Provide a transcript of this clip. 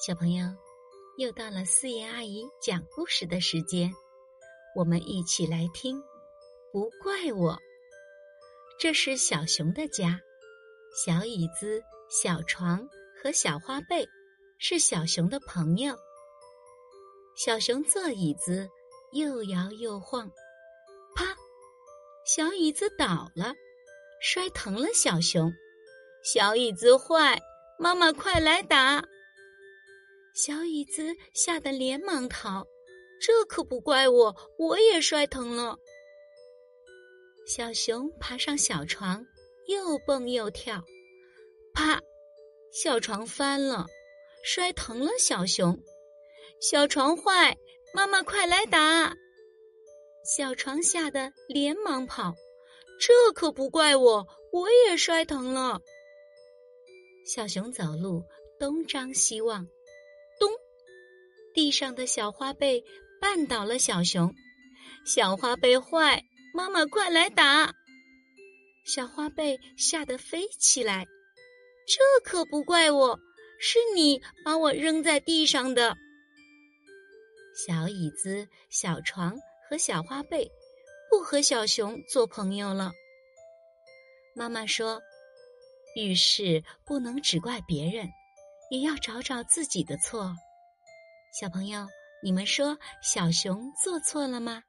小朋友，又到了四爷阿姨讲故事的时间，我们一起来听。不怪我，这是小熊的家，小椅子、小床和小花被是小熊的朋友。小熊坐椅子，又摇又晃，啪，小椅子倒了，摔疼了小熊。小椅子坏，妈妈快来打！小椅子吓得连忙逃，这可不怪我，我也摔疼了。小熊爬上小床，又蹦又跳，啪！小床翻了，摔疼了小熊。小床坏，妈妈快来打！小床吓得连忙跑，这可不怪我，我也摔疼了。小熊走路东张西望。地上的小花被绊倒了小熊，小花被坏，妈妈快来打！小花被吓得飞起来，这可不怪我，是你把我扔在地上的。小椅子、小床和小花被不和小熊做朋友了。妈妈说：“遇事不能只怪别人，也要找找自己的错。”小朋友，你们说小熊做错了吗？